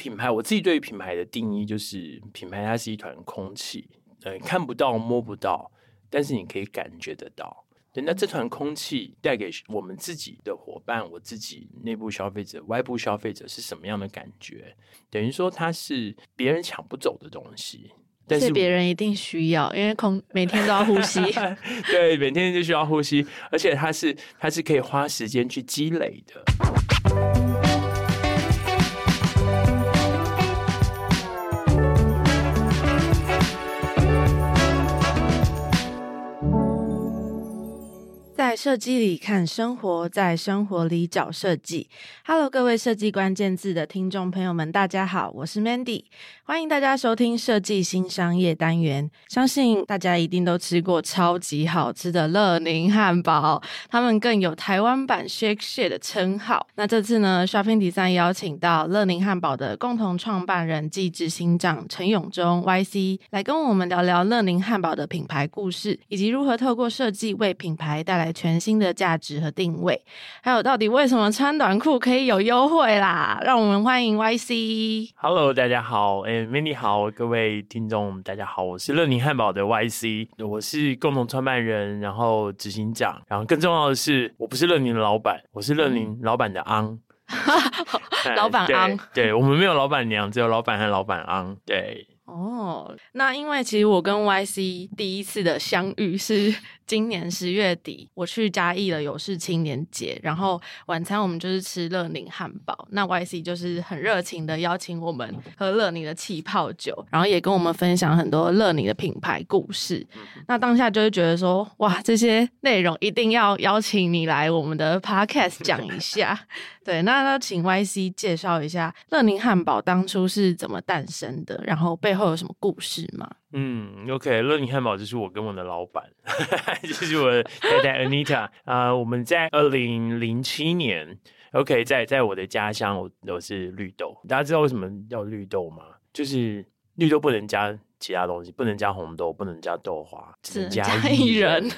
品牌，我自己对于品牌的定义就是，品牌它是一团空气，呃，看不到摸不到，但是你可以感觉得到。对，那这团空气带给我们自己的伙伴，我自己内部消费者、外部消费者是什么样的感觉？等于说它是别人抢不走的东西，但是别人一定需要，因为空每天都要呼吸。对，每天就需要呼吸，而且它是它是可以花时间去积累的。设计里看生活，在生活里找设计。Hello，各位设计关键字的听众朋友们，大家好，我是 Mandy，欢迎大家收听设计新商业单元。相信大家一定都吃过超级好吃的乐宁汉堡，他们更有台湾版 Shake Shack 的称号。那这次呢，Shopping Design 邀请到乐宁汉堡的共同创办人暨执行长陈永忠 YC 来跟我们聊聊乐宁汉堡的品牌故事，以及如何透过设计为品牌带来。全新的价值和定位，还有到底为什么穿短裤可以有优惠啦？让我们欢迎 YC。Hello，大家好，哎，Mandy 好，各位听众大家好，我是乐宁汉堡的 YC，我是共同创办人，然后执行长，然后更重要的是，我不是乐宁的老板，我是乐宁老板的昂，老板昂，对，我们没有老板娘，只有老板和老板昂，对。哦，那因为其实我跟 YC 第一次的相遇是今年十月底，我去嘉义了有事青年节，然后晚餐我们就是吃乐宁汉堡，那 YC 就是很热情的邀请我们喝乐宁的气泡酒，然后也跟我们分享很多乐宁的品牌故事。那当下就会觉得说，哇，这些内容一定要邀请你来我们的 Podcast 讲一下。对，那那请 YC 介绍一下乐宁汉堡当初是怎么诞生的，然后背后有什么故事吗？嗯，OK，乐宁汉堡就是我跟我的老板，就是我的太太 Anita 啊、我们在二零零七年，OK，在在我的家乡，我都是绿豆。大家知道为什么要绿豆吗？就是绿豆不能加。其他东西不能加红豆，不能加豆花，只能嘉义人。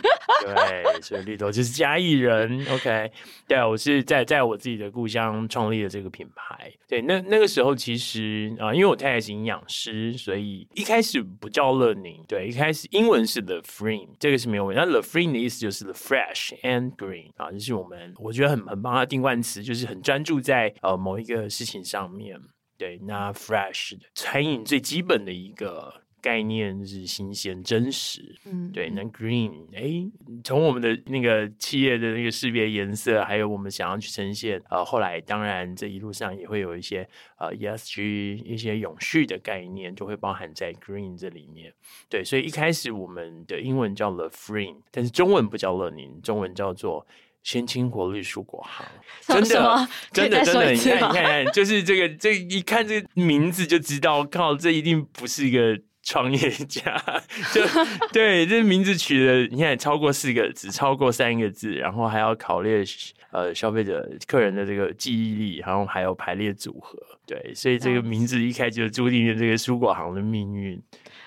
对，所以绿豆就是嘉义人。OK，对，我是在在我自己的故乡创立了这个品牌。对，那那个时候其实啊、呃，因为我太太是营养师，所以一开始不叫乐宁。对，一开始英文是 The Freen，这个是没有问题。那 The Freen 的意思就是 The Fresh and Green 啊，就是我们我觉得很很帮他定冠词，就是很专注在呃某一个事情上面。对，那 Fresh 的餐饮最基本的一个。概念是新鲜、真实，嗯，对。那 green，哎，从我们的那个企业的那个识别颜色，还有我们想要去呈现，呃，后来当然这一路上也会有一些呃 ESG 一些永续的概念，就会包含在 green 这里面。对，所以一开始我们的英文叫 The Freen，但是中文不叫乐宁，中文叫做鲜青活绿蔬果行。真的，真的，真的，你看，你看，就是这个，这一看这个名字就知道，靠，这一定不是一个。创业家，就 对，这名字取的，你看超过四个字，超过三个字，然后还要考虑呃消费者客人的这个记忆力，然后还有排列组合，对，所以这个名字一开就注定了这个蔬果行的命运。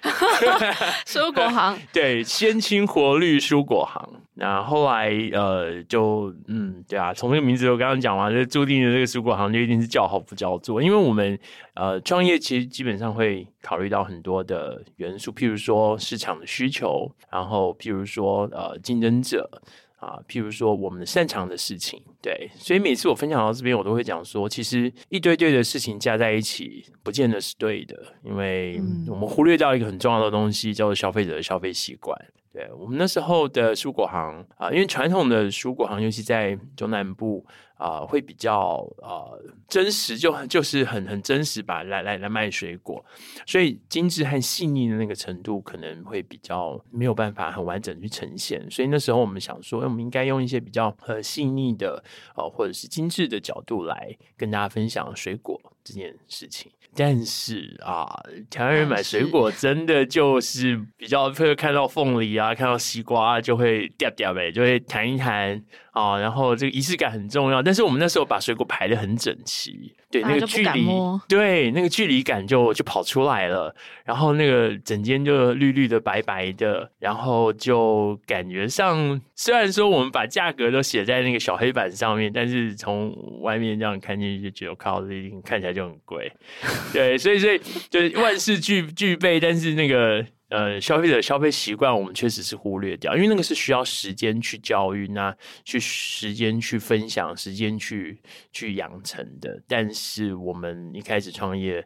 蔬果行，对，先青活绿蔬果行。那后，后来呃，就嗯，对啊，从这个名字我刚刚讲完，就注定了这个蔬果行就一定是叫好不叫座，因为我们呃创业其实基本上会考虑到很多的元素，譬如说市场的需求，然后譬如说呃竞争者。啊，譬如说我们擅长的事情，对，所以每次我分享到这边，我都会讲说，其实一堆堆的事情加在一起，不见得是对的，因为我们忽略掉一个很重要的东西，叫做消费者的消费习惯。对，我们那时候的蔬果行啊，因为传统的蔬果行，尤其在中南部啊，会比较呃真实，就就是很很真实吧，来来来卖水果，所以精致和细腻的那个程度可能会比较没有办法很完整去呈现。所以那时候我们想说，我们应该用一些比较呃细腻的呃或者是精致的角度来跟大家分享水果这件事情。但是啊，台湾人买水果真的就是比较会看到凤梨啊，看到西瓜就会掉掉呗，就会弹一弹啊，然后这个仪式感很重要。但是我们那时候把水果排的很整齐，对，那个距离，对，那个距离感就就跑出来了。然后那个整间就绿绿的、白白的，然后就感觉上，虽然说我们把价格都写在那个小黑板上面，但是从外面这样看进去就觉得靠，看起来就很贵。对，所以所以就是万事俱俱备，但是那个。呃，消费者消费习惯，我们确实是忽略掉，因为那个是需要时间去教育，那去时间去分享，时间去去养成的。但是我们一开始创业，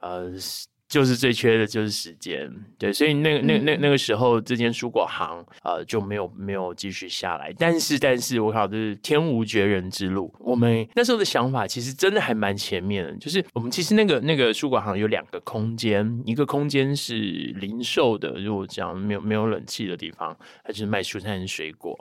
呃。就是最缺的就是时间，对，所以那个、那、那、那个时候，这间蔬果行呃就没有没有继续下来。但是，但是我靠，这是天无绝人之路。我们那时候的想法其实真的还蛮前面的，就是我们其实那个那个蔬果行有两个空间，一个空间是零售的，如果讲没有没有冷气的地方，它就是卖蔬菜跟水果。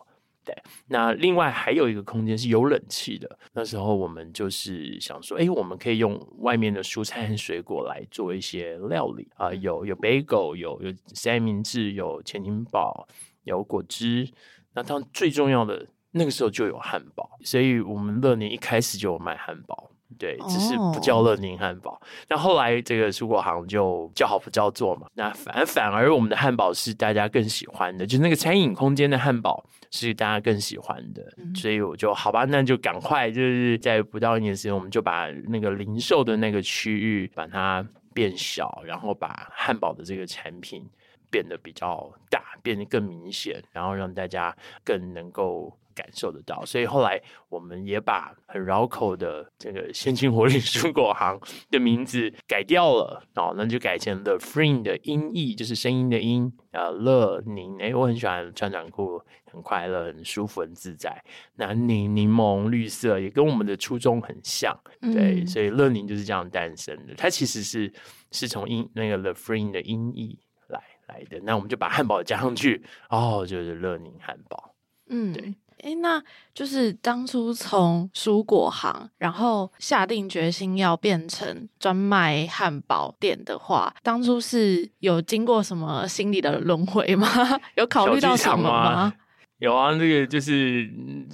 那另外还有一个空间是有冷气的。那时候我们就是想说，哎，我们可以用外面的蔬菜和水果来做一些料理啊、有有 bagel，有有三明治，有前庭堡，有果汁。那当然最重要的那个时候就有汉堡，所以我们乐年一开始就有卖汉堡。对，只是不叫乐宁汉堡。那、oh. 后来这个蔬果行就叫好不叫座嘛。那反反而我们的汉堡是大家更喜欢的，就是那个餐饮空间的汉堡是大家更喜欢的。嗯、所以我就好吧，那就赶快就是在不到一年时间，我们就把那个零售的那个区域把它变小，然后把汉堡的这个产品变得比较大，变得更明显，然后让大家更能够。感受得到，所以后来我们也把很绕口的这个鲜青活力 蔬果行的名字改掉了哦，那就改成 The Freen 的音译，就是声音的音啊，乐柠。哎，我很喜欢穿短裤，很快乐，很舒服，很自在。那柠柠檬绿色也跟我们的初衷很像，对，嗯、所以乐柠就是这样诞生的。它其实是是从音那个 The Freen 的音译来来的。那我们就把汉堡加上去，哦，就是乐柠汉堡。嗯，对。哎，那就是当初从蔬果行，然后下定决心要变成专卖汉堡店的话，当初是有经过什么心理的轮回吗？有考虑到什么吗？有啊，这个就是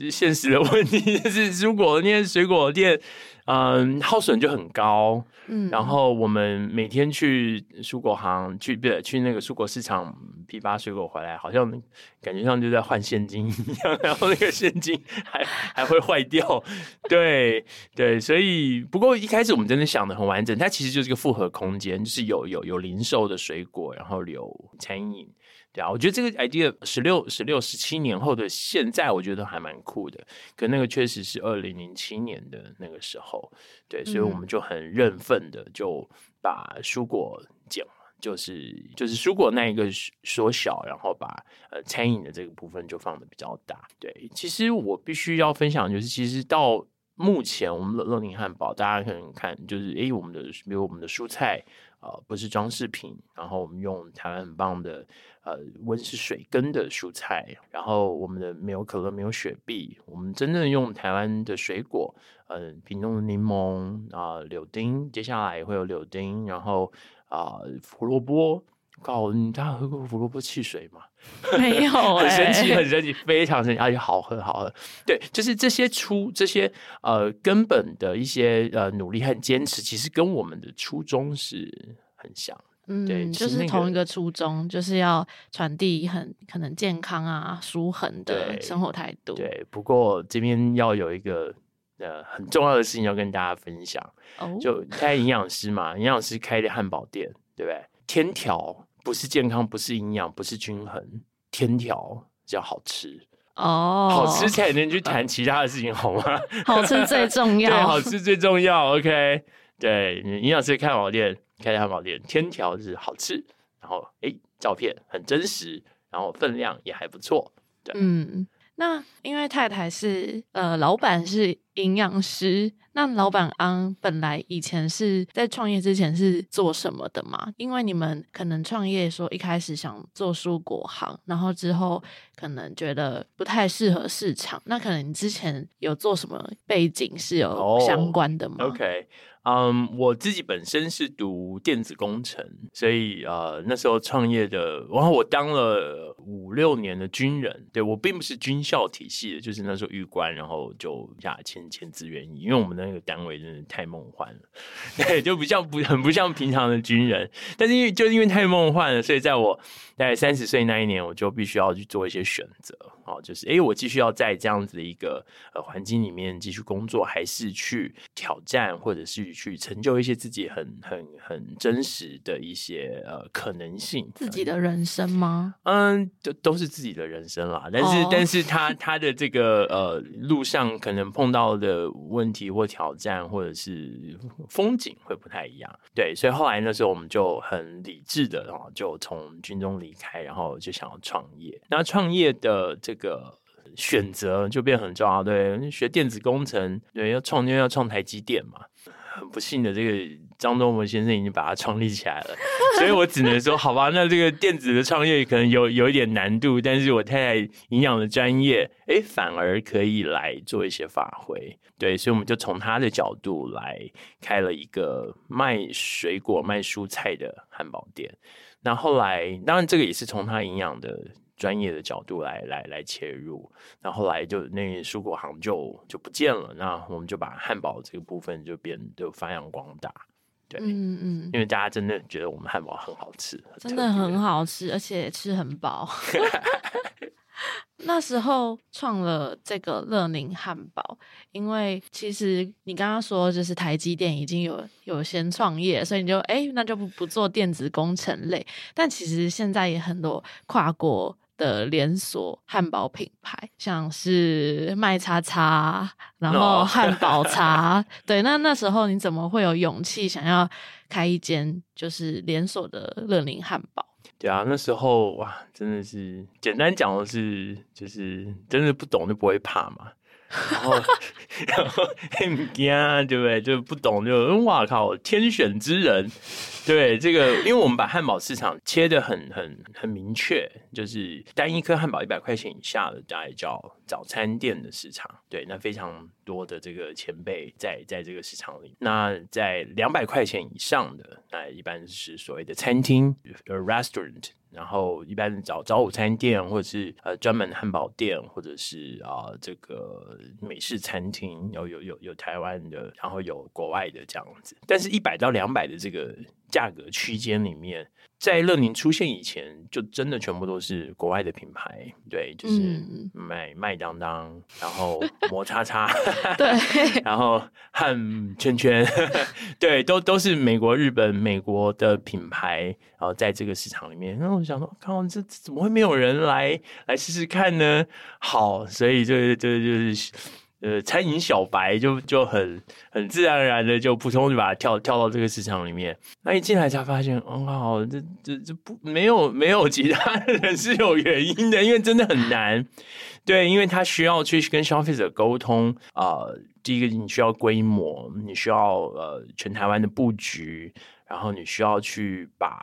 现实的问题，就是蔬果店、水果店，嗯，耗损就很高。嗯，然后我们每天去蔬果行，去不去那个蔬果市场批发水果回来，好像感觉上就在换现金一样，然后那个现金还还会坏掉。对对，所以不过一开始我们真的想的很完整，它其实就是个复合空间，就是有有有零售的水果，然后有餐饮。对啊，我觉得这个 idea 十六、十六、十七年后的现在，我觉得还蛮酷的。可那个确实是二零零七年的那个时候，对，所以我们就很认份的就把蔬果减，就是就是蔬果那一个缩小，然后把呃餐饮的这个部分就放的比较大。对，其实我必须要分享，就是其实到目前我们的乐宁汉堡，大家可能看就是诶，我们的比如我们的蔬菜。呃，不是装饰品，然后我们用台湾很棒的呃温室水根的蔬菜，然后我们的没有可乐，没有雪碧，我们真正用台湾的水果，呃，品种的柠檬啊、柳丁，接下来会有柳丁，然后啊、胡萝卜，告诉你，大家喝过胡萝卜汽水吗？没有、欸，很神奇，很神奇，非常神奇，而且好喝，好喝。对，就是这些初这些呃根本的一些呃努力和坚持，其实跟我们的初衷是很像。嗯，对，就是同一个初衷，就是要传递很可能健康啊、舒衡的生活态度。对。对，不过这边要有一个呃很重要的事情要跟大家分享。哦，就开营养师嘛，营养师开的汉堡店，对不对？天条。不是健康，不是营养，不是均衡，天条叫好吃哦，好吃才能去谈其他的事情，好吗？好吃最重要，对，好吃最重要。OK，对，营养师开汉堡店，开汉堡店，天条是好吃，然后哎，照片很真实，然后分量也还不错。对，嗯，那因为太太是呃，老板是营养师。那老板安本来以前是在创业之前是做什么的嘛？因为你们可能创业说一开始想做蔬果行，然后之后可能觉得不太适合市场。那可能你之前有做什么背景是有相关的吗？Oh，OK。嗯我自己本身是读电子工程，所以呃那时候创业的，然后我当了五六年的军人，对，我并不是军校体系的，就是那时候预官，然后就下签签志愿役，因为我们那个单位真的太梦幻了，对，就不像不很不像平常的军人，但是因为就是因为太梦幻了，所以在我大概三十岁那一年，我就必须要去做一些选择，哦，就是哎，我继续要在这样子的一个呃环境里面继续工作，还是去挑战，或者是。去成就一些自己很很很真实的一些呃可能性，自己的人生吗？嗯，都都是自己的人生啦。但是，oh. 但是他他的这个呃路上可能碰到的问题或挑战，或者是风景会不太一样。对，所以后来那时候我们就很理智的，然后就从军中离开，然后就想要创业。那创业的这个。这个选择就变很重要，对，学电子工程，对，要创因为要创台积电嘛。不幸的，这个张忠谋先生已经把它创立起来了，所以我只能说，好吧，那这个电子的创业可能有有一点难度，但是我太太营养的专业，哎，反而可以来做一些发挥，对，所以我们就从他的角度来开了一个卖水果、卖蔬菜的汉堡店。那后来，当然这个也是从他营养的。专业的角度来来来切入，那后来就那蔬果行就就不见了，那我们就把汉堡这个部分就变就发扬光大，对，嗯嗯，因为大家真的觉得我们汉堡很好吃，真的很好吃，而且吃很饱。那时候创了这个乐宁汉堡，因为其实你刚刚说就是台积电已经有有先创业，所以你就哎，那就不不做电子工程类，但其实现在也很多跨国。的连锁汉堡品牌，像是麦叉叉，然后汉堡 茶，No. 对，那那时候你怎么会有勇气想要开一间就是连锁的乐林汉堡？对啊，那时候哇，真的是简单讲的是，就是真的不懂就不会怕嘛。然后，然后很惊，对不对？就不懂就哇靠，天选之人。对这个，因为我们把汉堡市场切得很很很明确，就是单一颗汉堡一百块钱以下的，大概叫早餐店的市场。对，那非常多的这个前辈在在这个市场里。那在两百块钱以上的，那一般是所谓的餐厅，restaurant。然后一般找找午餐店，或者是呃专门汉堡店，或者是啊、这个美式餐厅，有有有有台湾的，然后有国外的这样子。但是一百到两百的这个价格区间里面。在乐宁出现以前，就真的全部都是国外的品牌，对，就是麦麦当当，然后 摩擦擦，对，然后汉圈圈，对，都都是美国、日本、美国的品牌，然后在这个市场里面，然后我想说，靠，这怎么会没有人来来试试看呢？好，所以就就就是。呃，餐饮小白就就很很自然而然的就扑通就把它跳跳到这个市场里面。那一进来才发现，哦，这这这不没有没有其他的人是有原因的，因为真的很难。对，因为他需要去跟消费者沟通啊、呃。第一个，你需要规模，你需要呃全台湾的布局，然后你需要去把。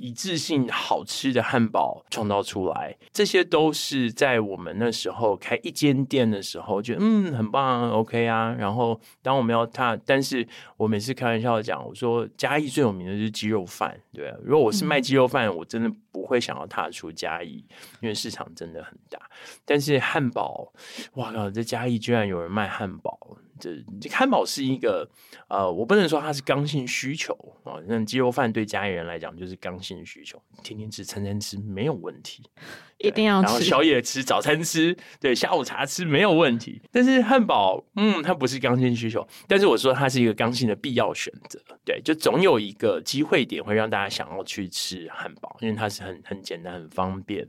一致性好吃的汉堡创造出来，这些都是在我们那时候开一间店的时候，觉得嗯很棒，OK 啊。然后当我们要踏，但是我每次开玩笑讲，我说嘉义最有名的就是鸡肉饭，对。如果我是卖鸡肉饭，我真的不会想要踏出嘉义，因为市场真的很大。但是汉堡，哇靠，这嘉义居然有人卖汉堡。这汉堡是一个，呃，我不能说它是刚性需求啊。那鸡肉饭对家里人来讲就是刚性需求，天天吃、餐餐吃没有问题，一定要吃。然后宵夜吃、早餐吃，对，下午茶吃没有问题。但是汉堡，嗯，它不是刚性需求，但是我说它是一个刚性的必要选择。对，就总有一个机会点会让大家想要去吃汉堡，因为它是很很简单、很方便。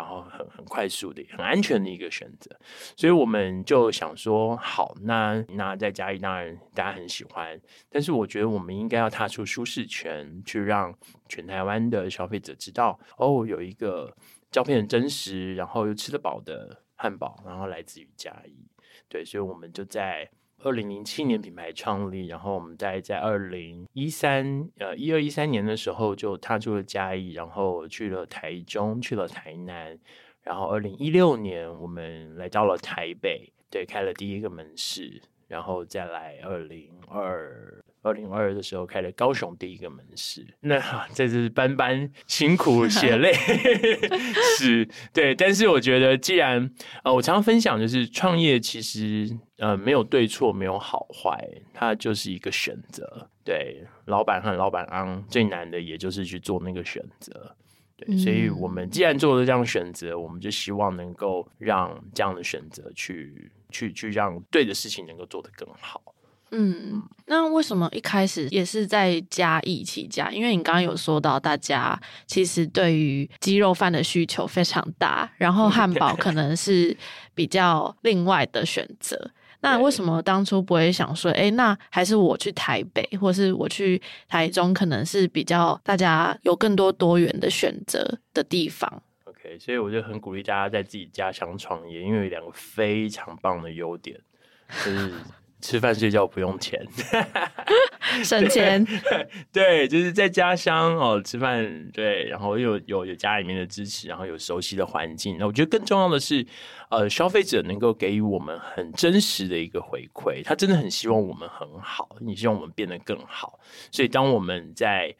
然后很很快速的、很安全的一个选择，所以我们就想说，好，那那在嘉义当然大家很喜欢，但是我觉得我们应该要踏出舒适圈，去让全台湾的消费者知道，哦，有一个照片很真实，然后又吃得饱的汉堡，然后来自于嘉义。对，所以我们就在二零零七年品牌创立，然后我们大概在二零一三呃一二一三年的时候就踏出了嘉义，然后去了台中，去了台南，然后二零一六年我们来到了台北，对，开了第一个门市，然后再来二零二。二零二二的时候开了高雄第一个门市，那这是班班辛苦血泪 是，对。但是我觉得，既然呃，我常常分享就是创业其实呃没有对错，没有好坏，它就是一个选择。对，老板和老板昂最难的也就是去做那个选择。对，所以我们既然做了这样选择，我们就希望能够让这样的选择去去去让对的事情能够做得更好。嗯，那为什么一开始也是在嘉义起家？因为你刚刚有说到，大家其实对于鸡肉饭的需求非常大，然后 汉堡可能是比较另外的选择。那为什么当初不会想说，哎，那还是我去台北，或是我去台中，可能是比较大家有更多多元的选择的地方？OK，所以我就很鼓励大家在自己家乡创业，因为有两个非常棒的优点，就是。吃饭睡觉不用钱，省钱。对，就是在家乡哦，吃饭对，然后又有有有家里面的支持，然后有熟悉的环境。那我觉得更重要的是，呃，消费者能够给予我们很真实的一个回馈，他真的很希望我们很好，你希望我们变得更好。所以，当我们在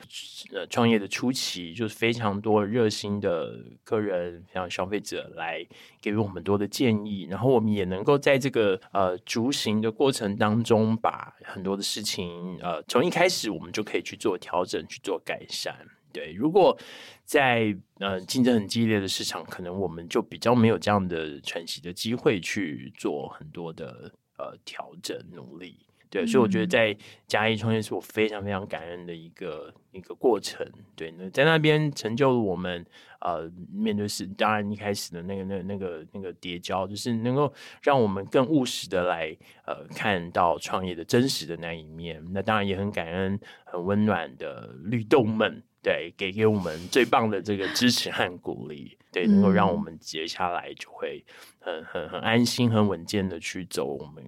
呃创业的初期，就是非常多热心的客人，像消费者来给予我们多的建议，然后我们也能够在这个呃逐行的过程。当中把很多的事情，呃，从一开始我们就可以去做调整，去做改善。对，如果在呃竞争很激烈的市场，可能我们就比较没有这样的喘息的机会去做很多的呃调整努力。对，所以我觉得在嘉义创业是我非常非常感恩的一个一个过程。对，那在那边成就了我们呃面对是当然一开始的那个那那个那个叠交，就是能够让我们更务实的来呃看到创业的真实的那一面。那当然也很感恩很温暖的绿豆们，对，给给我们最棒的这个支持和鼓励，对，能够让我们接下来就会很很很安心、很稳健的去走我们。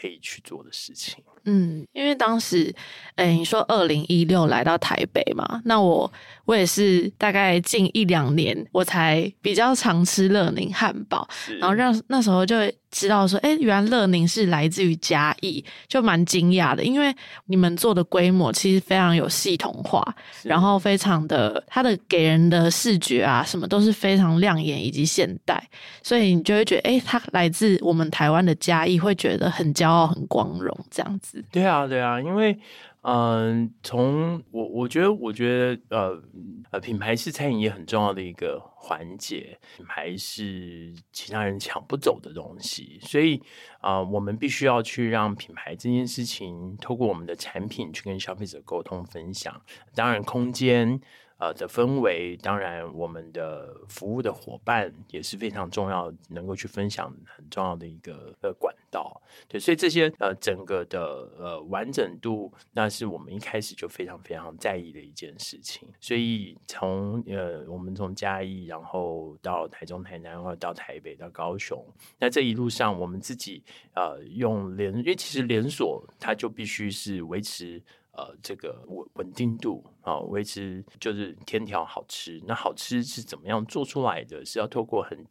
可以去做的事情。嗯，因为当时，哎、欸，你说二零一六来到台北嘛，那我我也是大概近一两年，我才比较常吃乐宁汉堡，然后让那时候就知道说，哎、欸，原来乐宁是来自于嘉义，就蛮惊讶的，因为你们做的规模其实非常有系统化，然后非常的它的给人的视觉啊，什么都是非常亮眼以及现代，所以你就会觉得，哎、欸，它来自我们台湾的嘉义，会觉得很骄傲、很光荣这样子。对啊，对啊，因为，嗯、从我我觉得，我觉得，呃呃，品牌是餐饮业很重要的一个环节，品牌是其他人抢不走的东西，所以啊、我们必须要去让品牌这件事情，透过我们的产品去跟消费者沟通分享，当然空间。呃的氛围，当然我们的服务的伙伴也是非常重要，能够去分享很重要的一个呃管到。对，所以这些呃整个的呃完整度，那是我们一开始就非常非常在意的一件事情。所以从呃我们从嘉义，然后到台中、台南，或者到台北、到高雄，那这一路上我们自己呃用连，因为其实连锁它就必须是维持。呃，这个稳稳定度啊，维持就是天条好吃。那好吃是怎么样做出来的？是要透过很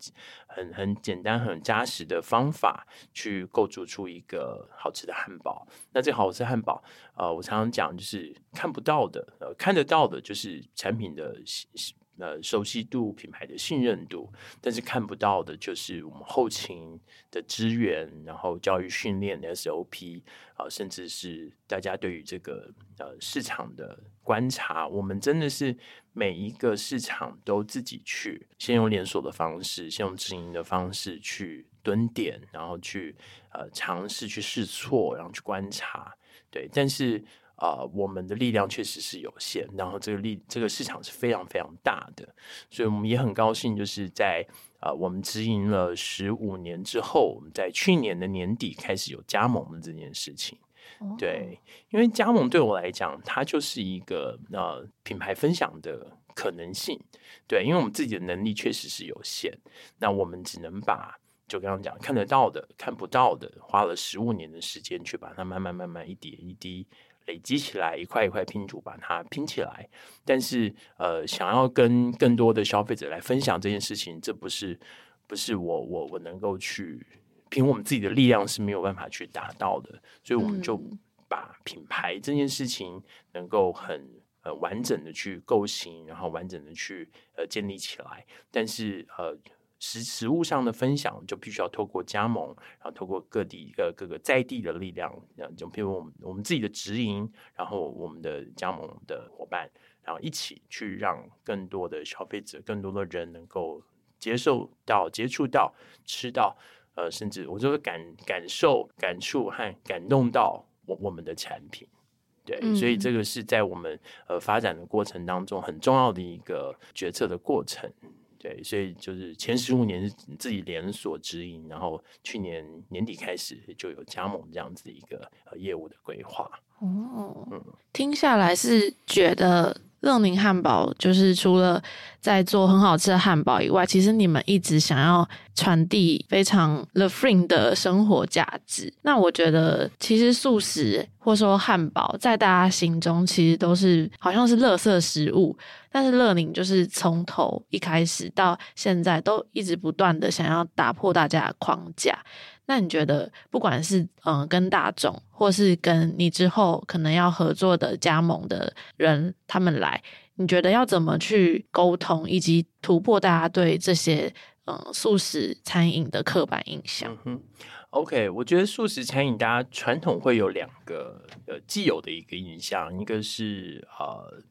很很简单、很扎实的方法去构筑出一个好吃的汉堡。那这个好吃汉堡，呃，我常常讲就是看不到的，呃，看得到的就是产品的。呃，熟悉度、品牌的信任度，但是看不到的就是我们后勤的资源，然后教育训练的 SOP 啊、甚至是大家对于这个呃市场的观察，我们真的是每一个市场都自己去，先用连锁的方式，先用直营的方式去蹲点，然后去呃尝试去试错，然后去观察，对，但是。啊、呃，我们的力量确实是有限，然后这个力这个市场是非常非常大的，所以我们也很高兴，就是在啊、呃，我们直营了十五年之后，我们在去年的年底开始有加盟的这件事情。对，因为加盟对我来讲，它就是一个呃品牌分享的可能性。对，因为我们自己的能力确实是有限，那我们只能把就刚刚讲看得到的、看不到的，花了十五年的时间去把它慢慢慢慢一点一滴累积起来，一块一块拼图把它拼起来。但是呃，想要跟更多的消费者来分享这件事情，这不是不是我我我能够去凭我们自己的力量是没有办法去达到的，所以我们就把品牌这件事情能够很。呃，完整的去构型，然后完整的去呃建立起来。但是呃，实实物上的分享就必须要透过加盟，然后透过各地呃各个在地的力量，就譬如我们我们自己的直营，然后我们的加盟的伙伴，然后一起去让更多的消费者、更多的人能够接受到、接触到、吃到，呃，甚至我就会感感受、感触和感动到我我们的产品。对，所以这个是在我们呃发展的过程当中很重要的一个决策的过程。对，所以就是前十五年是自己连锁直营，然后去年年底开始就有加盟这样子一个呃业务的规划。哦，嗯，听下来是觉得。乐宁汉堡就是除了在做很好吃的汉堡以外，其实你们一直想要传递非常 LeFrain 的生活价值。那我觉得，其实素食或说汉堡，在大家心中其实都是好像是垃圾食物，但是乐宁就是从头一开始到现在，都一直不断的想要打破大家的框架。那你觉得，不管是嗯、跟大众，或是跟你之后可能要合作的加盟的人，他们来，你觉得要怎么去沟通，以及突破大家对这些嗯、素食餐饮的刻板印象？嗯，OK，我觉得素食餐饮大家传统会有两个呃既有的一个印象，一个是呃。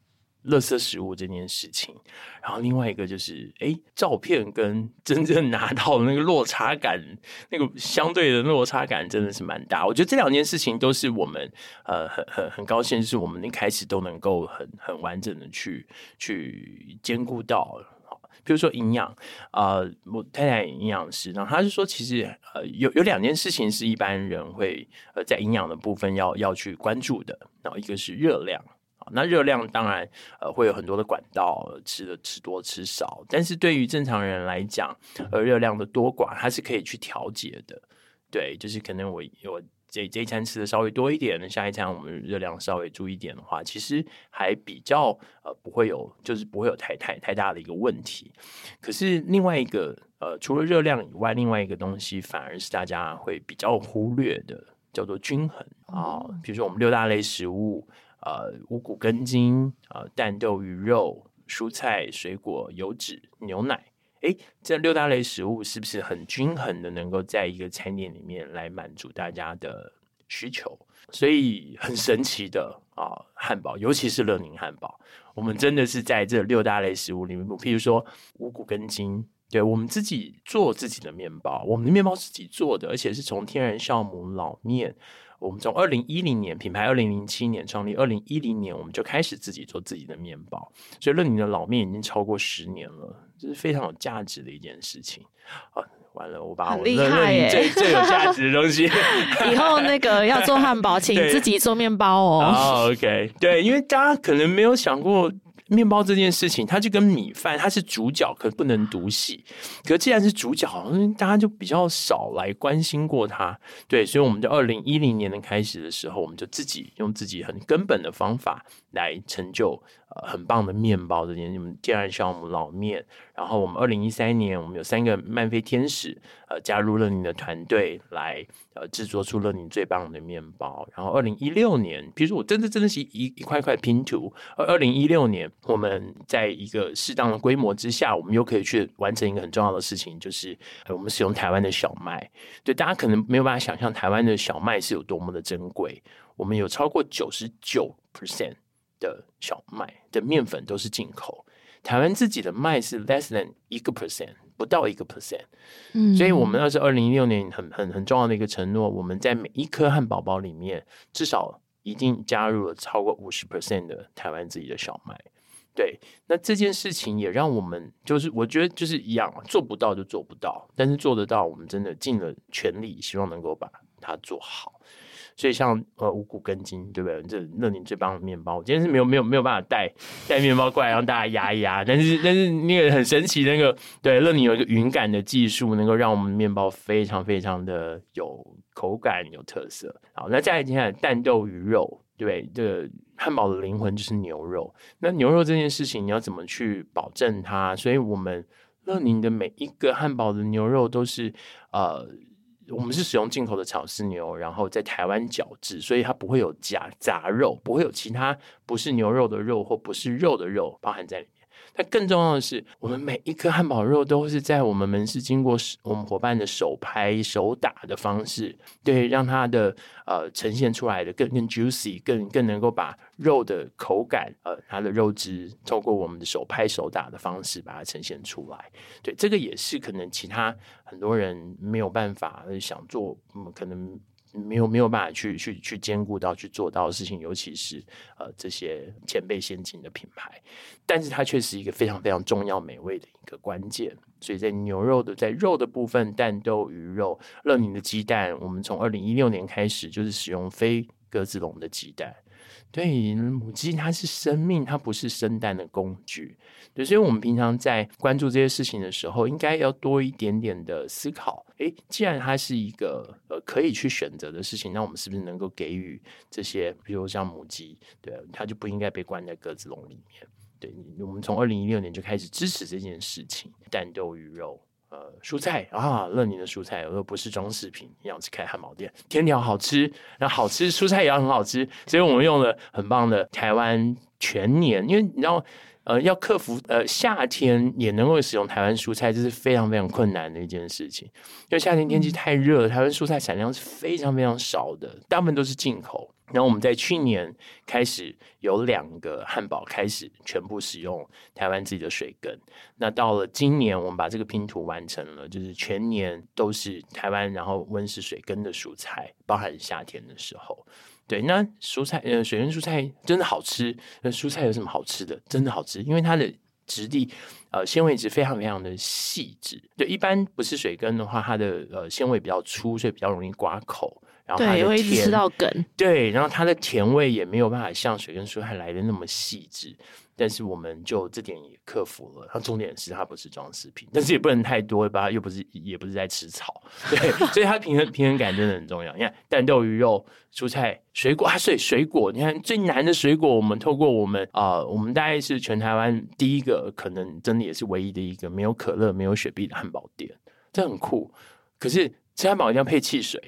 垃圾食物这件事情，然后另外一个就是，哎，照片跟真正 拿到的那个落差感，那个相对的落差感真的是蛮大。我觉得这两件事情都是我们呃很很很高兴，是我们一开始都能够很很完整的去去兼顾到。比如说营养，呃，我太太营养师，然后他是说，其实呃有有两件事情是一般人会呃在营养的部分要要去关注的，然后一个是热量。那热量当然呃会有很多的管道，吃的吃多吃少，但是对于正常人来讲，呃热量的多寡它是可以去调节的，对，就是可能我我这这一餐吃的稍微多一点，下一餐我们热量稍微注意一点的话，其实还比较呃不会有就是不会有太太太大的一个问题。可是另外一个呃除了热量以外，另外一个东西反而是大家会比较忽略的，叫做均衡啊，呃，比如说我们六大类食物。呃，五谷根茎，呃，蛋豆鱼肉、蔬菜、水果、油脂、牛奶，诶，这六大类食物是不是很均衡的，能够在一个餐点里面来满足大家的需求？所以很神奇的啊，汉堡，尤其是乐宁汉堡，我们真的是在这六大类食物里面，譬如说五谷根茎，对，我们自己做自己的面包，我们的面包自己做的，而且是从天然酵母老面。我们从二零一零年品牌，二零零七年创立，二零一零年我们就开始自己做自己的面包，所以乐柠的老面已经超过十年了，这是非常有价值的一件事情。啊，完了，我把我乐柠最最有价值的东西，以后那个 要做汉堡，请自己做面包哦。Oh, OK，对，因为大家可能没有想过。面包这件事情，它就跟米饭，它是主角，可不能独戏。可既然是主角，好像大家就比较少来关心过它。对，所以我们在二零一零年的开始的时候，我们就自己用自己很根本的方法来成就。呃，很棒的面包这件，你们天然酵母老面。然后我们二零一三年，我们有三个慢飞天使，呃，加入了你的团队来，呃，制作出了你最棒的面包。然后二零一六年，比如说我真的真的是一一块块拼图。而二零一六年，我们在一个适当的规模之下，我们又可以去完成一个很重要的事情，就是呃，我们使用台湾的小麦。对，大家可能没有办法想象台湾的小麦是有多么的珍贵。我们有超过九十九 percent。的小麦的面粉都是进口，台湾自己的麦是 less than 一个 percent，不到一个 percent。嗯，所以我们那是二零一六年很很很重要的一个承诺，我们在每一颗汉堡包里面至少一定加入了超过五十 percent 的台湾自己的小麦。对，那这件事情也让我们就是我觉得就是一样，做不到就做不到，但是做得到，我们真的尽了全力，希望能够把它做好。所以像呃五谷根茎，对不对？这乐宁最棒的面包，我今天是没有没有没有办法带带面包过来让大家压一压，但是但是那个很神奇，那个对乐宁有一个云感的技术，能够让我们面包非常非常的有口感有特色。好，那再来接下来蛋豆鱼肉，对不对？这汉堡的灵魂就是牛肉。那牛肉这件事情，你要怎么去保证它？所以我们乐宁的每一个汉堡的牛肉都是呃。我们是使用进口的草饲牛，然后在台湾绞制，所以它不会有假杂肉，不会有其他不是牛肉的肉或不是肉的肉包含在里面。但更重要的是，我们每一颗汉堡肉都是在我们门市经过我们伙伴的手拍手打的方式，对，让它的呃呈现出来的更更 juicy，更更能够把肉的口感呃它的肉质透过我们的手拍手打的方式把它呈现出来。对，这个也是可能其他很多人没有办法想做，嗯，可能。没有没有办法去去去兼顾到去做到的事情，尤其是呃这些前辈先进的品牌，但是它却是一个非常非常重要美味的一个关键。所以在牛肉的在肉的部分，蛋豆鱼肉、乐宁的鸡蛋，我们从二零一六年开始就是使用非鸽子笼的鸡蛋。对，母鸡它是生命，它不是生蛋的工具。对，所以我们平常在关注这些事情的时候，应该要多一点点的思考。诶，既然它是一个呃可以去选择的事情，那我们是不是能够给予这些，比如像母鸡，对，它就不应该被关在鸽子笼里面。对，我们从二零一六年就开始支持这件事情，蛋豆鱼肉。呃，蔬菜啊，乐柠的蔬菜，我说不是装饰品。一样是开汉堡店，天条好吃，那好吃，蔬菜也要很好吃，所以我们用了很棒的台湾全年，因为你知道，呃，要克服呃夏天也能够使用台湾蔬菜，这是非常非常困难的一件事情。因为夏天天气太热，台湾蔬菜产量是非常非常少的，大部分都是进口。然后我们在去年开始有两个汉堡开始全部使用台湾自己的水耕，那到了今年我们把这个拼图完成了，就是全年都是台湾然后温室水耕的蔬菜，包含夏天的时候。对，那蔬菜呃水耕蔬菜真的好吃。那蔬菜有什么好吃的？真的好吃，因为它的质地呃纤维质非常非常的细致。对，一般不是水耕的话，它的呃纤维比较粗，所以比较容易刮口。然后它的甜，对，我一直吃到梗。对，然后它的甜味也没有办法像水跟蔬菜来的那么细致，但是我们就这点也克服了。它重点是它不是装饰品，但是也不能太多吧，又不是也不是在吃草，对，所以它平衡平衡感真的很重要。你看蛋豆鱼肉、蔬菜、水果啊，所以水果，你看最难的水果，我们透过我们啊、呃，我们大概是全台湾第一个，可能真的也是唯一的一个没有可乐、没有雪碧的汉堡店，这很酷。可是吃汉堡一定要配汽水。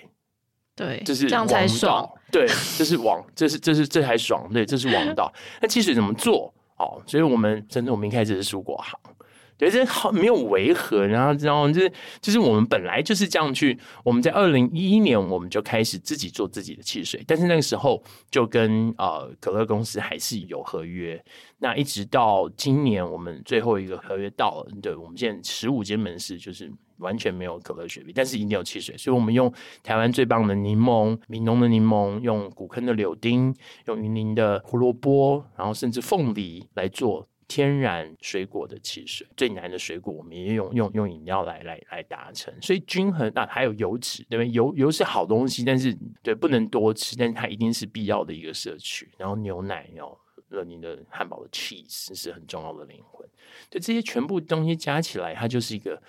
对，这是这样才爽。对，这是王，这是这是这才爽。对，这是王道。那汽水怎么做？哦，所以我们真的，我们一开始是蔬果行。对，这好没有违和，然后知道吗？就是就是我们本来就是这样去。我们在二零一一年，我们就开始自己做自己的汽水，但是那个时候就跟呃可乐公司还是有合约。那一直到今年，我们最后一个合约到了，对，我们现在十五间门市就是。完全没有可乐雪碧，但是一定有汽水，所以我们用台湾最棒的柠檬，闽农的柠檬，用古坑的柳丁，用云林的胡萝卜，然后甚至凤梨来做天然水果的汽水。最难的水果，我们也用用用饮料来来来达成。所以均衡啊，还有油脂，对不对？油油是好东西，但是对不能多吃，但是它一定是必要的一个摄取。然后牛奶要乐柠的汉堡的 cheese 是很重要的灵魂。对这些全部东西加起来，它就是一个。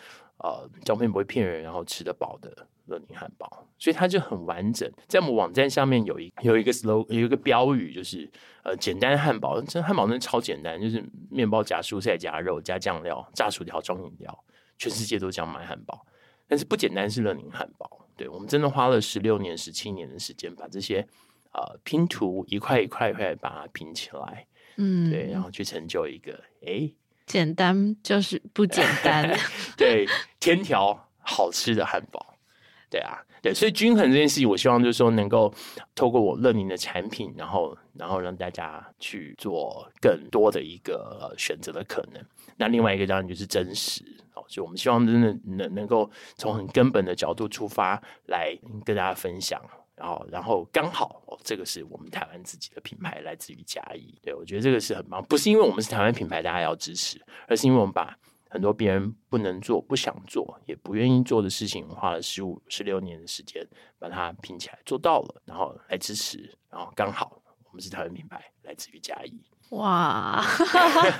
呃，照片不会骗人，然后吃得饱的乐柠汉堡，所以它就很完整。在我们网站上面有一有一个 slogan，有一个标语，就是呃，简单汉堡。这汉堡真的超简单，就是面包加蔬菜加肉加酱料，炸薯条装饮料，全世界都这样卖汉堡。但是不简单是乐柠汉堡，对，我们真的花了十六年、十七年的时间，把这些呃拼图一块一块一块把它拼起来，嗯，对，然后去成就一个哎。简单就是不简单，对，天条好吃的汉堡，对啊，对，所以均衡这件事情，我希望就是说能够透过我乐柠的产品，然后然后让大家去做更多的一个选择的可能。那另外一个当然就是真实哦，所以我们希望真的能能够从很根本的角度出发来跟大家分享。然后，然后刚好哦，这个是我们台湾自己的品牌，来自于嘉义。对，我觉得这个是很棒，不是因为我们是台湾品牌，大家要支持，而是因为我们把很多别人不能做、不想做、也不愿意做的事情，花了十五、十六年的时间把它拼起来做到了，然后来支持，然后刚好我们是台湾品牌，来自于嘉义。哇，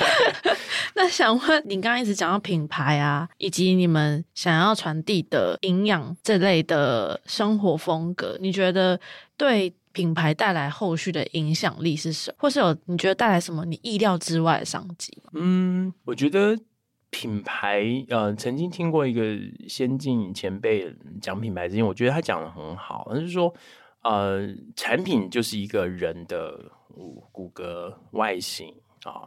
那想问你，刚刚一直讲到品牌啊，以及你们想要传递的营养这类的生活风格，你觉得对品牌带来后续的影响力是什么？或是有你觉得带来什么你意料之外的商机？嗯，我觉得品牌，呃，曾经听过一个先进前辈讲品牌之前，我觉得他讲的很好，就是说，呃，产品就是一个人的。骨骼外形啊，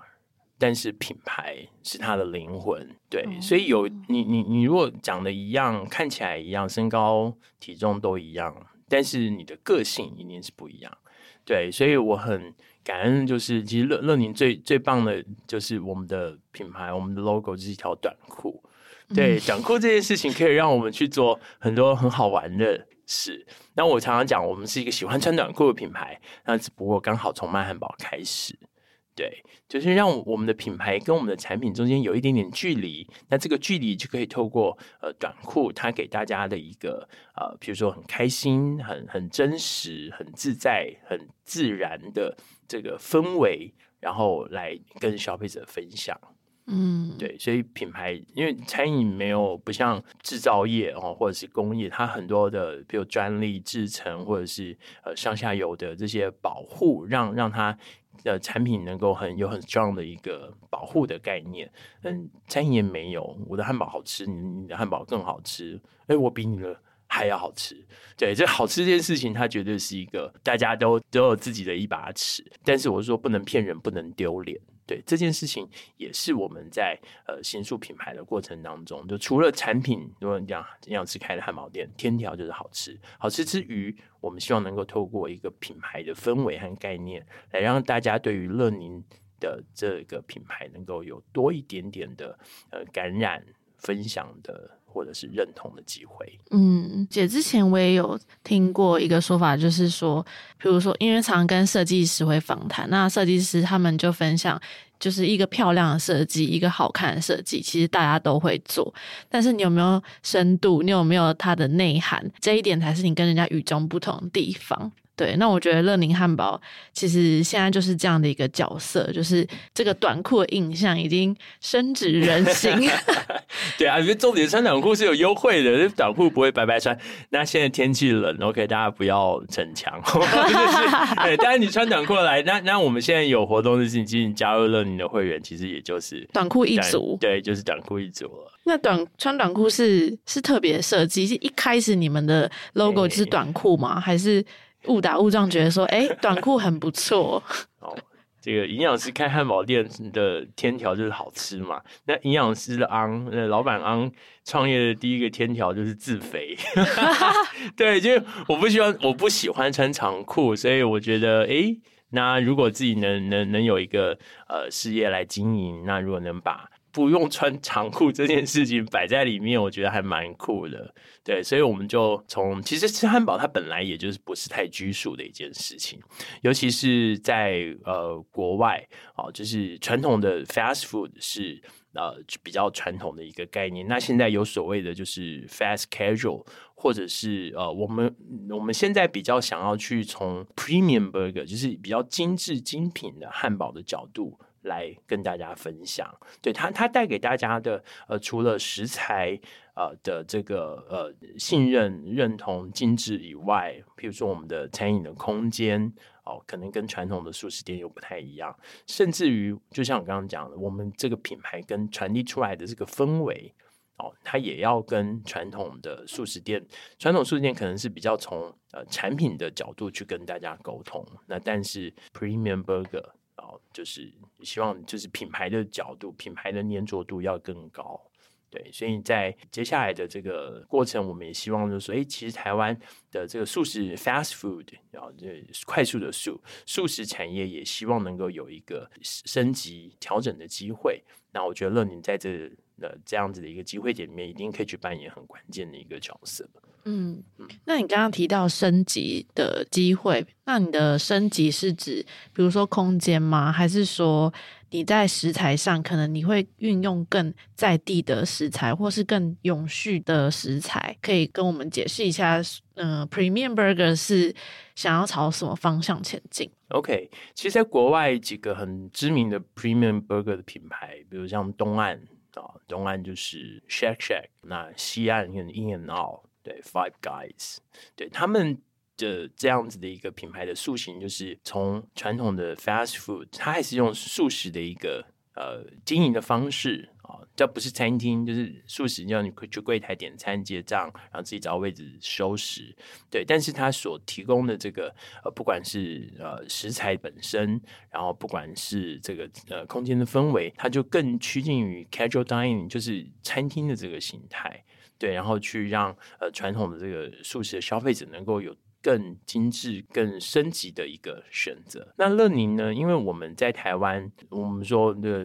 但是品牌是他的灵魂，对，嗯、所以有你你你如果长得一样，看起来一样，身高体重都一样，但是你的个性一定是不一样，对，所以我很感恩，就是其实乐乐宁最最棒的就是我们的品牌，我们的 logo 就是一条短裤，对，短裤这件事情可以让我们去做很多很好玩的。事，那我常常讲，我们是一个喜欢穿短裤的品牌，那只不过刚好从卖汉堡开始，对，就是让我们的品牌跟我们的产品中间有一点点距离，那这个距离就可以透过呃短裤，它给大家的一个呃，比如说很开心、很很真实、很自在、很自然的这个氛围，然后来跟消费者分享。嗯，对，所以品牌因为餐饮没有不像制造业哦，或者是工业，它很多的比如专利制成或者是呃上下游的这些保护，让让它呃产品能够很有很强的一个保护的概念。嗯餐饮也没有，我的汉堡好吃，你你的汉堡更好吃，哎，我比你的还要好吃。对，这好吃这件事情，它绝对是一个大家都都有自己的一把尺。但是我是说，不能骗人，不能丢脸。对这件事情，也是我们在呃新塑品牌的过程当中，就除了产品，如果你讲营养师开的汉堡店，天条就是好吃，好吃之余，我们希望能够透过一个品牌的氛围和概念，来让大家对于乐宁的这个品牌能够有多一点点的呃感染、分享的。或者是认同的机会。嗯，姐之前我也有听过一个说法，就是说，比如说，因为常跟设计师会访谈，那设计师他们就分享，就是一个漂亮的设计，一个好看的设计，其实大家都会做，但是你有没有深度，你有没有它的内涵，这一点才是你跟人家与众不同的地方。对，那我觉得乐宁汉堡其实现在就是这样的一个角色，就是这个短裤的印象已经深植人心。对啊，因为重点穿短裤是有优惠的，短裤不会白白穿。那现在天气冷，OK，大家不要逞强。对，当然你穿短裤来，那那我们现在有活动的是，其实你加入乐宁的会员，其实也就是短裤一组。对，就是短裤一组了。那短穿短裤是是特别设计，是一开始你们的 logo 就是短裤吗？还是？误打误撞觉得说，哎、欸，短裤很不错。哦，这个营养师开汉堡店的天条就是好吃嘛。那营养师的昂，那老板昂创业的第一个天条就是自肥。对，就我不喜欢，我不喜欢穿长裤，所以我觉得，哎、欸，那如果自己能能能有一个呃事业来经营，那如果能把。不用穿长裤这件事情摆在里面，我觉得还蛮酷的。对，所以我们就从其实吃汉堡它本来也就是不是太拘束的一件事情，尤其是在呃国外啊，就是传统的 fast food 是呃比较传统的一个概念。那现在有所谓的就是 fast casual，或者是呃我们我们现在比较想要去从 premium burger，就是比较精致精品的汉堡的角度。来跟大家分享，对他，他带给大家的，呃，除了食材，呃的这个呃信任、认同、精致以外，譬如说我们的餐饮的空间，哦、可能跟传统的速食店又不太一样，甚至于，就像我刚刚讲的，我们这个品牌跟传递出来的这个氛围，哦、它也要跟传统的速食店，传统速食店可能是比较从呃产品的角度去跟大家沟通，那但是 Premium Burger。哦，就是希望就是品牌的角度，品牌的粘着度要更高，对，所以在接下来的这个过程，我们也希望就是说，哎，其实台湾的这个素食 fast food，然后这快速的素素食产业，也希望能够有一个升级调整的机会。那我觉得乐宁在这呃这样子的一个机会点里面，一定可以去扮演很关键的一个角色。嗯，那你刚刚提到升级的机会，那你的升级是指比如说空间吗？还是说你在食材上可能你会运用更在地的食材，或是更永续的食材，可以跟我们解释一下，嗯、呃，Premium Burger 是想要朝什么方向前进？OK，其实，在国外几个很知名的 Premium Burger 的品牌，比如像东岸啊，东岸就是 Shake Shack，那西岸跟 In and Out，对，Five Guys，对他们。的这样子的一个品牌的塑形，就是从传统的 fast food，它还是用素食的一个呃经营的方式啊，这不是餐厅，就是素食，叫你去柜台点餐结账，然后自己找位置收拾。对，但是它所提供的这个呃，不管是呃食材本身，然后不管是这个呃空间的氛围，它就更趋近于 casual dining，就是餐厅的这个形态。对，然后去让呃传统的这个素食的消费者能够有。更精致、更升级的一个选择。那乐宁呢？因为我们在台湾，我们说的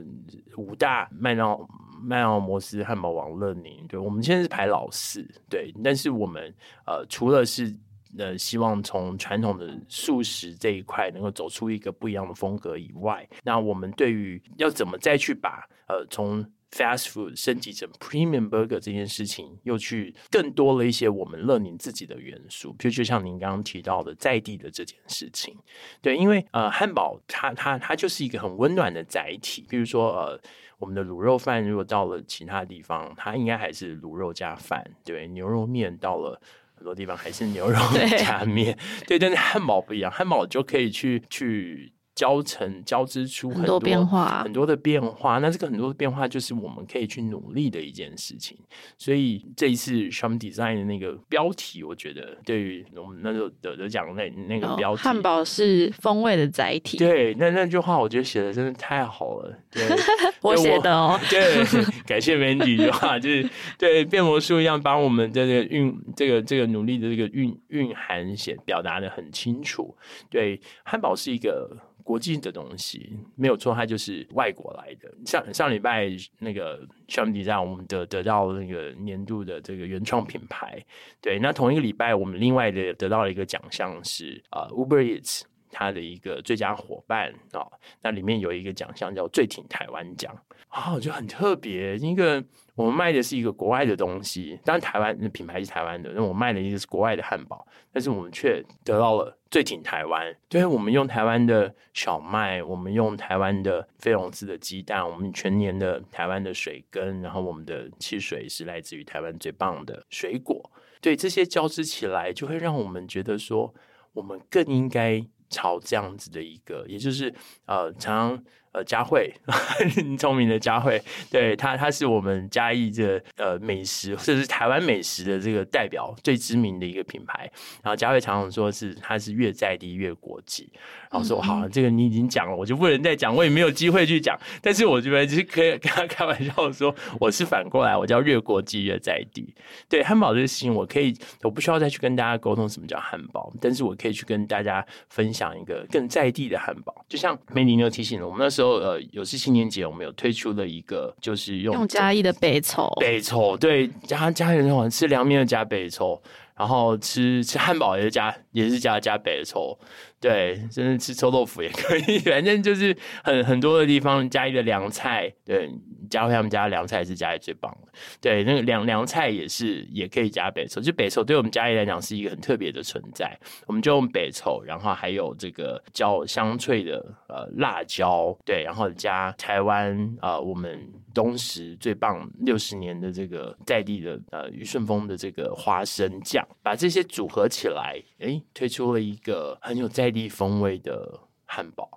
五大麦当麦当摩斯汉堡王乐宁，对，我们现在是排老四，对。但是我们呃，除了是呃，希望从传统的素食这一块能够走出一个不一样的风格以外，那我们对于要怎么再去把呃从 Fast food 升级成 Premium Burger 这件事情，又去更多了一些我们乐宁自己的元素，就就像您刚刚提到的在地的这件事情。对，因为呃，汉堡它它它就是一个很温暖的载体。比如说呃，我们的卤肉饭如果到了其他地方，它应该还是卤肉加饭。对，牛肉面到了很多地方还是牛肉 加面。对，对，但是汉堡不一样，汉堡就可以去去。交成交织出很多，变化，很多的变化。那这个很多的变化，就是我们可以去努力的一件事情。所以这一次 Charm Design 的那个标题，我觉得对于我们那时候得得奖那那个标题，汉堡是风味的载体。对，那那句话我觉得写的真的太好了。对，我写的哦。对，感谢 Mandy 的话，就是对变魔术一样，把我们的这个运这个这个努力的这个蕴蕴含写表达的很清楚。对，汉堡是一个。国际的东西没有错，它就是外国来的。上上礼拜那个 Charm Design 我们得得到那个年度的这个原创品牌。对，那同一个礼拜，我们另外的得到了一个奖项是啊、，UberEats 它的一个最佳伙伴啊、哦。那里面有一个奖项叫最挺台湾奖啊，我觉得很特别，一个。我们卖的是一个国外的东西，当然台湾的品牌是台湾的，那我卖的一个是国外的汉堡，但是我们却得到了最挺台湾。对，我们用台湾的小麦，我们用台湾的非笼饲的鸡蛋，我们全年的台湾的水根，然后我们的汽水是来自于台湾最棒的水果。对，这些交织起来，就会让我们觉得说，我们更应该朝这样子的一个，也就是呃，常。呃，佳慧，聪明的佳慧，对他，他是我们嘉义这呃美食，或者是台湾美食的这个代表，最知名的一个品牌。然后佳慧常常说是，他是越在地越国际。然后说好，这个你已经讲了，我就不能再讲，我也没有机会去讲。但是我觉得就是可以跟他开玩笑说，我是反过来，我叫越国际越在地。对汉堡这个事情，我可以，我不需要再去跟大家沟通什么叫汉堡，但是我可以去跟大家分享一个更在地的汉堡。就像美妮又提醒了我们那时候，呃，有是青年节，我们有推出了一个，就是用用嘉义的北丑，北丑对，嘉嘉义人喜欢吃凉面的加北丑，然后吃吃汉堡也是加也是加加白醋。对，甚至吃臭豆腐也可以，反正就是很很多的地方，加一的凉菜，对，佳慧他们家的凉菜是嘉义最棒的。对，那个凉凉菜也是也可以加白醋，就白醋对我们家里来讲是一个很特别的存在。我们就用白醋，然后还有这个焦香脆的呃辣椒，对，然后加台湾啊、呃、我们东石最棒六十年的这个在地的呃于顺丰的这个花生酱，把这些组合起来，哎，推出了一个很有在地风味的汉堡，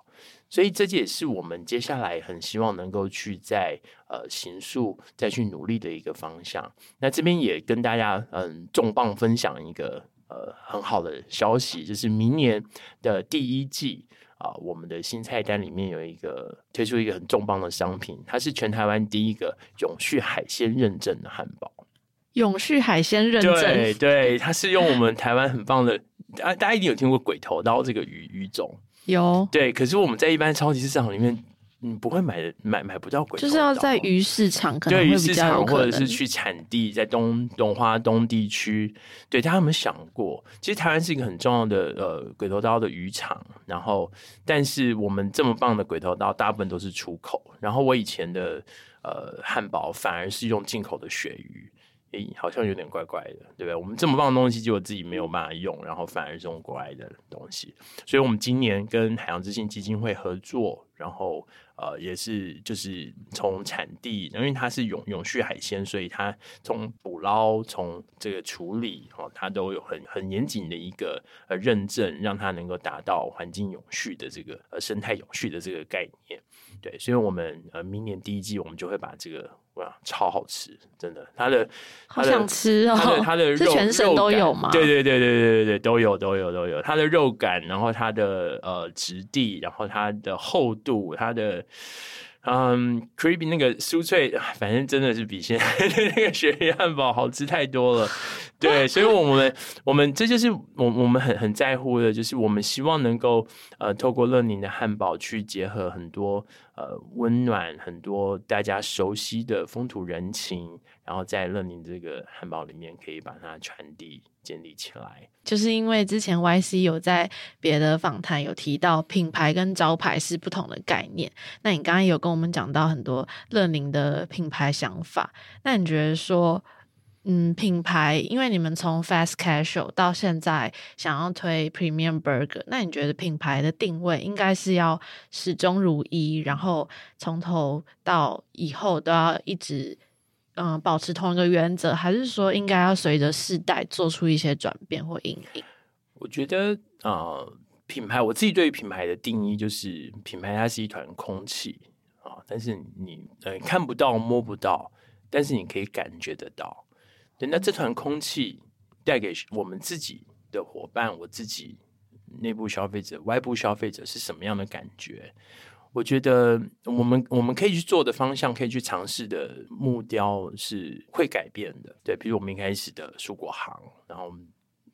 所以这也是我们接下来很希望能够去在呃行数再去努力的一个方向。那这边也跟大家嗯重磅分享一个呃很好的消息，就是明年的第一季啊、呃，我们的新菜单里面有一个推出一个很重磅的商品，它是全台湾第一个永续海鲜认证的汉堡。永续海鲜认证，对对，它是用我们台湾很棒的。啊大家一定有听过鬼头刀这个鱼鱼种，有，对，可是我们在一般超级市场里面你不会买买买不到鬼头刀，就是要在鱼市场可能会比较有可能，或者是去产地，在东东花东地区，对，他有没有想过？其实台湾是一个很重要的呃鬼头刀的渔场，然后但是我们这么棒的鬼头刀，大部分都是出口。然后我以前的呃汉堡反而是用进口的鳕鱼。诶，好像有点怪怪的，对不对？我们这么棒的东西，结果自己没有办法用，然后反而是用国外的东西。所以，我们今年跟海洋之心基金会合作，然后呃，也是就是从产地，因为它是永永续海鲜，所以它从捕捞、从这个处理，哦，它都有很很严谨的一个呃认证，让它能够达到环境永续的这个呃生态永续的这个概念。对，所以我们呃明年第一季，我们就会把这个。哇，超好吃，真的！它的，好想吃哦。它的 它的肉是全省都有吗？对对对对对对对，都有都有都有。它的肉感，然后它的呃质地，然后它的厚度，它的。嗯、，creepy 那个酥脆，反正真的是比现在的那个鳕鱼汉堡好吃太多了。对，所以我们我们这就是我我们很很在乎的，就是我们希望能够呃透过乐宁的汉堡去结合很多呃温暖，很多大家熟悉的风土人情，然后在乐宁这个汉堡里面可以把它传递。建立起来，就是因为之前 YC 有在别的访谈有提到品牌跟招牌是不同的概念。那你刚刚有跟我们讲到很多乐宁的品牌想法。那你觉得说，嗯，品牌，因为你们从 Fast Casual 到现在想要推 Premium Burger，那你觉得品牌的定位应该是要始终如一，然后从头到以后都要一直。嗯，保持同一个原则，还是说应该要随着世代做出一些转变或引领？我觉得啊、品牌我自己对于品牌的定义就是，品牌它是一团空气啊，但是你呃看不到摸不到，但是你可以感觉得到。对，那这团空气带给我们自己的伙伴，我自己内部消费者、外部消费者是什么样的感觉？我觉得我们我们可以去做的方向，可以去尝试的目标是会改变的。对，比如我们一开始的蔬果行，然后我们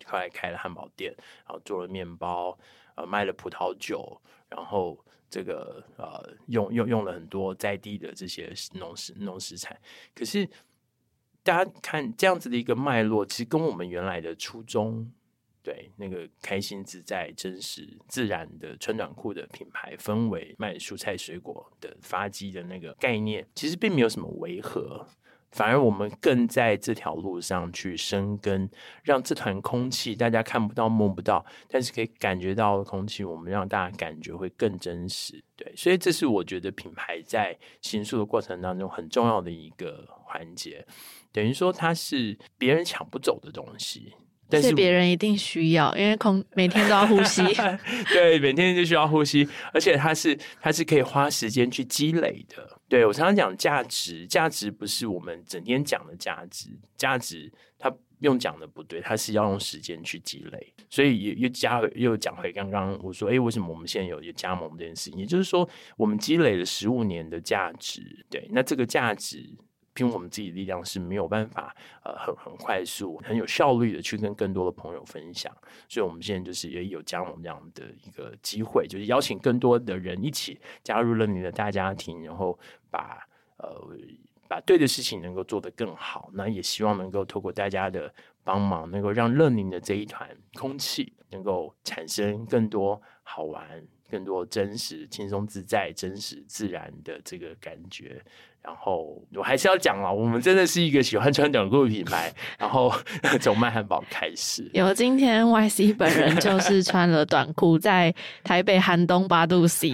后来开了汉堡店，然后做了面包，呃，卖了葡萄酒，然后这个呃，用用用了很多在地的这些农食农食材。可是大家看这样子的一个脉络，其实跟我们原来的初衷。对，那个开心自在、真实自然的穿短裤的品牌氛围，卖蔬菜水果的发迹的那个概念，其实并没有什么违和，反而我们更在这条路上去生根，让这团空气大家看不到、摸不到，但是可以感觉到的空气，我们让大家感觉会更真实。对，所以这是我觉得品牌在行塑的过程当中很重要的一个环节，等于说它是别人抢不走的东西。但是别人一定需要，因为空每天都要呼吸。对，每天就需要呼吸，而且它是它是可以花时间去积累的。对，我常常讲价值，价值不是我们整天讲的价值，价值它用讲的不对，它是要用时间去积累。所以又又加又讲回刚刚我说，哎，为什么我们现在有有加盟这件事情？也就是说，我们积累了十五年的价值。对，那这个价值。凭我们自己的力量是没有办法，呃，很很快速、很有效率的去跟更多的朋友分享，所以我们现在就是也有加盟这样的一个机会，就是邀请更多的人一起加入了你的大家庭，然后把呃把对的事情能够做得更好。那也希望能够透过大家的帮忙，能够让乐宁的这一团空气能够产生更多好玩、更多真实、轻松自在、真实自然的这个感觉。然后我还是要讲啊，我们真的是一个喜欢穿短裤的品牌。然后 从卖汉堡开始，有今天 YC 本人就是穿了短裤，在台北寒冬八度 C。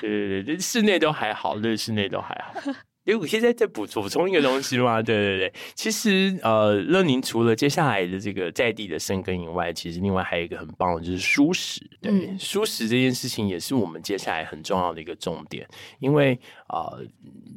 对对对，室内都还好，对，室内都还好。因为我现在在补补充一个东西嘛，对对对，其实呃，乐宁除了接下来的这个在地的生根以外，其实另外还有一个很棒的就是舒适，对，嗯、蔬食这件事情也是我们接下来很重要的一个重点，因为呃，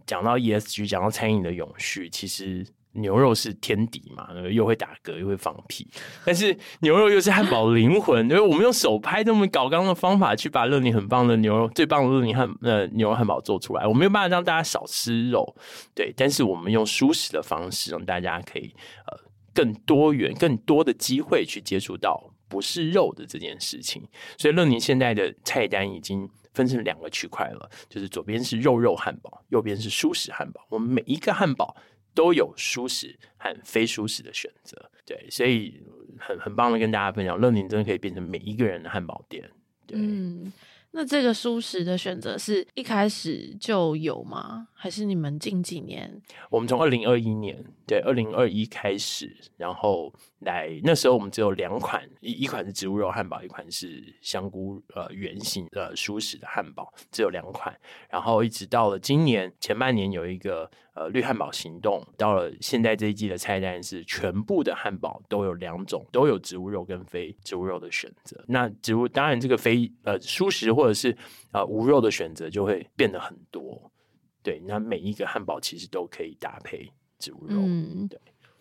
讲到 ESG，讲到餐饮的永续，其实。牛肉是天敌嘛，又会打嗝又会放屁，但是牛肉又是汉堡灵魂，因为我们用手拍这么搞刚的方法去把乐宁很棒的牛肉、最棒的乐宁汉呃牛肉汉堡做出来，我没有办法让大家少吃肉，对，但是我们用舒适的方式让大家可以呃更多元、更多的机会去接触到不是肉的这件事情，所以乐宁现在的菜单已经。分成两个区块了，就是左边是肉肉汉堡，右边是舒适汉堡。我们每一个汉堡都有舒适和非舒适的选择，对，所以很很棒的跟大家分享，乐宁真的可以变成每一个人的汉堡店，对。嗯那这个舒适的选择是一开始就有吗？还是你们近几年？我们从二零二一年，对，二零二一开始，然后来那时候我们只有两款，一一款是植物肉汉堡，一款是香菇呃圆形的蔬食的汉堡，只有两款。然后一直到了今年前半年有一个呃绿汉堡行动，到了现在这一季的菜单是全部的汉堡都有两种，都有植物肉跟非植物肉的选择。那植物当然这个非呃蔬食或者是呃无肉的选择就会变得很多。对，那每一个汉堡其实都可以搭配嗯，对。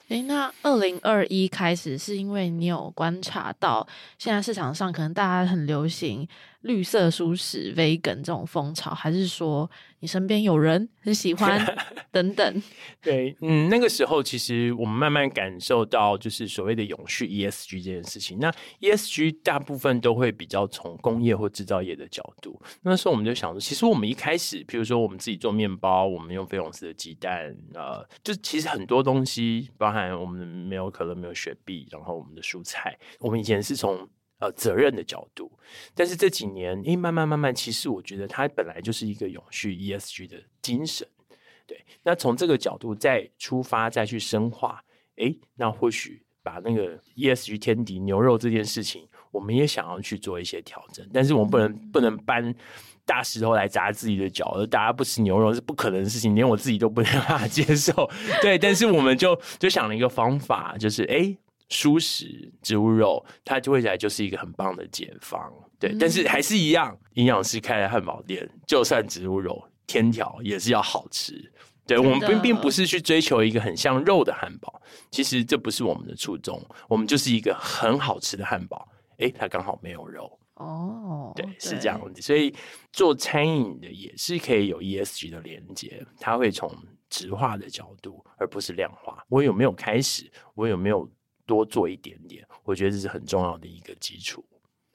诶，那二零二一开始是因为你有观察到现在市场上可能大家很流行绿色蔬食 vegan 这种风潮，还是说你身边有人很喜 欢等等？对，嗯，那个时候其实我们慢慢感受到，就是所谓的永续 ESG 这件事情。那 ESG 大部分都会比较从工业或制造业的角度。那时候我们就想说，其实我们一开始，比如说我们自己做面包，我们用菲永斯的鸡蛋，呃，就其实很多东西，包含我们没有可乐，没有雪碧，然后我们的蔬菜，我们以前是从。呃，责任的角度，但是这几年，因为慢慢慢慢，其实我觉得它本来就是一个永续 ESG 的精神，对。那从这个角度再出发，再去深化，诶，那或许把那个 ESG 天敌牛肉这件事情，我们也想要去做一些调整，但是我们不能不能搬大石头来砸自己的脚，而大家不吃牛肉是不可能的事情，连我自己都不能办 法接受，对。但是我们就就想了一个方法，就是诶。蔬食植物肉，它就会起来就是一个很棒的解方，对。嗯、但是还是一样，营养师开的汉堡店，就算植物肉，天条也是要好吃。对，我们并并不是去追求一个很像肉的汉堡，其实这不是我们的初衷。我们就是一个很好吃的汉堡，哎、欸，它刚好没有肉哦。对，是这样子。所以做餐饮的也是可以有 ESG 的连接，它会从质化的角度，而不是量化。我有没有开始？我有没有？多做一点点，我觉得这是很重要的一个基础。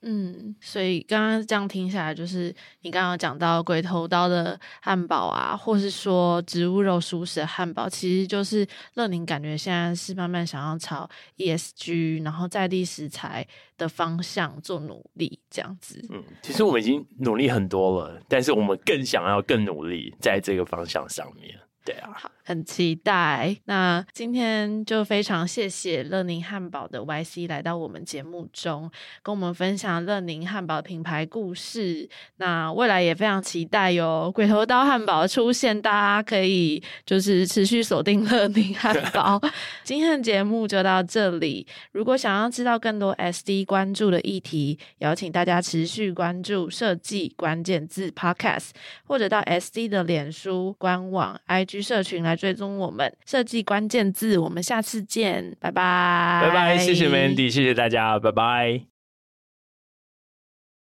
嗯，所以刚刚这样听下来，就是你刚刚讲到鬼头刀的汉堡啊，或是说植物肉熟食的汉堡，其实就是乐宁感觉现在是慢慢想要朝 ESG，然后在地食材的方向做努力，这样子。嗯，其实我们已经努力很多了，但是我们更想要更努力在这个方向上面。对啊，好，很期待。那今天就非常谢谢乐宁汉堡的 YC 来到我们节目中，跟我们分享乐宁汉堡品牌故事。那未来也非常期待有鬼头刀汉堡的出现，大家可以就是持续锁定乐宁汉 堡。今天的节目就到这里。如果想要知道更多 SD 关注的议题，邀请大家持续关注设计关键字 Podcast，或者到 SD 的脸书官网 IG。社群来追踪我们设计关键字，我们下次见，拜拜，拜拜，谢谢 Mandy，谢谢大家，拜拜。